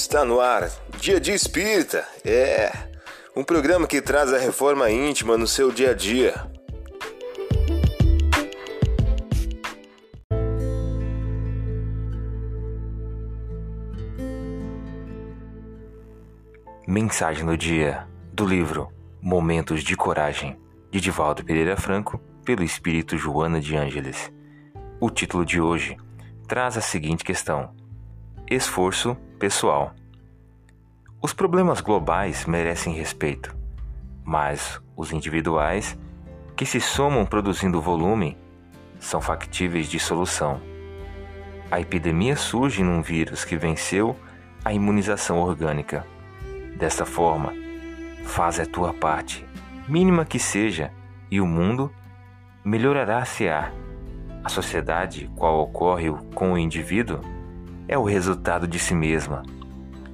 Está no ar, Dia de Espírita. É um programa que traz a reforma íntima no seu dia a dia. Mensagem do dia do livro Momentos de Coragem, de Divaldo Pereira Franco, pelo Espírito Joana de Ângeles. O título de hoje traz a seguinte questão: Esforço pessoal. Os problemas globais merecem respeito, mas os individuais, que se somam produzindo volume, são factíveis de solução. A epidemia surge num vírus que venceu a imunização orgânica. Desta forma, faz a tua parte, mínima que seja, e o mundo melhorará-se-á. A sociedade, qual ocorre com o indivíduo, é o resultado de si mesma,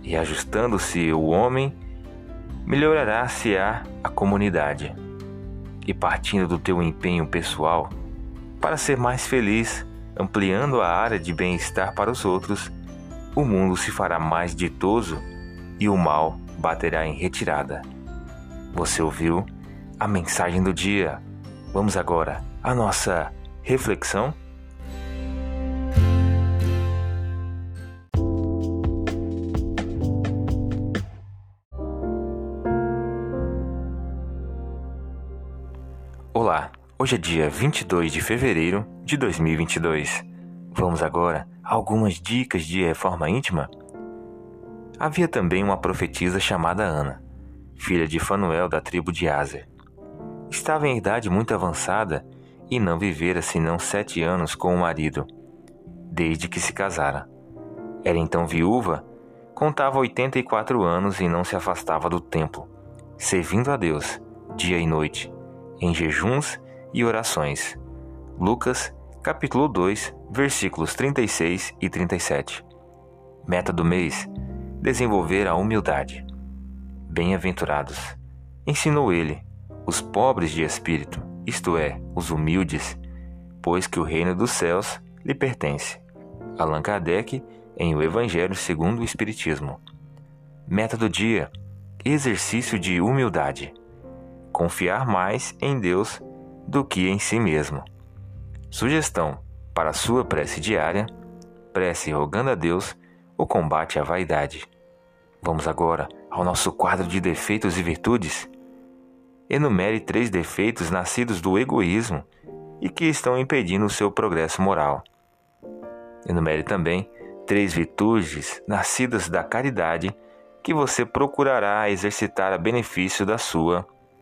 e ajustando-se o homem, melhorará-se-á a comunidade. E partindo do teu empenho pessoal, para ser mais feliz, ampliando a área de bem-estar para os outros, o mundo se fará mais ditoso e o mal baterá em retirada. Você ouviu a mensagem do dia? Vamos agora à nossa reflexão? Olá, hoje é dia 22 de fevereiro de 2022. Vamos agora a algumas dicas de reforma íntima? Havia também uma profetisa chamada Ana, filha de Fanuel da tribo de Azer. Estava em idade muito avançada e não vivera senão sete anos com o marido, desde que se casara. Era então viúva, contava 84 anos e não se afastava do templo, servindo a Deus, dia e noite em jejuns e orações. Lucas, capítulo 2, versículos 36 e 37. Meta do mês: desenvolver a humildade. Bem-aventurados, ensinou ele, os pobres de espírito, isto é, os humildes, pois que o reino dos céus lhe pertence. Allan Kardec, em O Evangelho segundo o Espiritismo. Meta do dia: exercício de humildade confiar mais em Deus do que em si mesmo. Sugestão para sua prece diária: prece rogando a Deus o combate à vaidade. Vamos agora ao nosso quadro de defeitos e virtudes. Enumere três defeitos nascidos do egoísmo e que estão impedindo o seu progresso moral. Enumere também três virtudes nascidas da caridade que você procurará exercitar a benefício da sua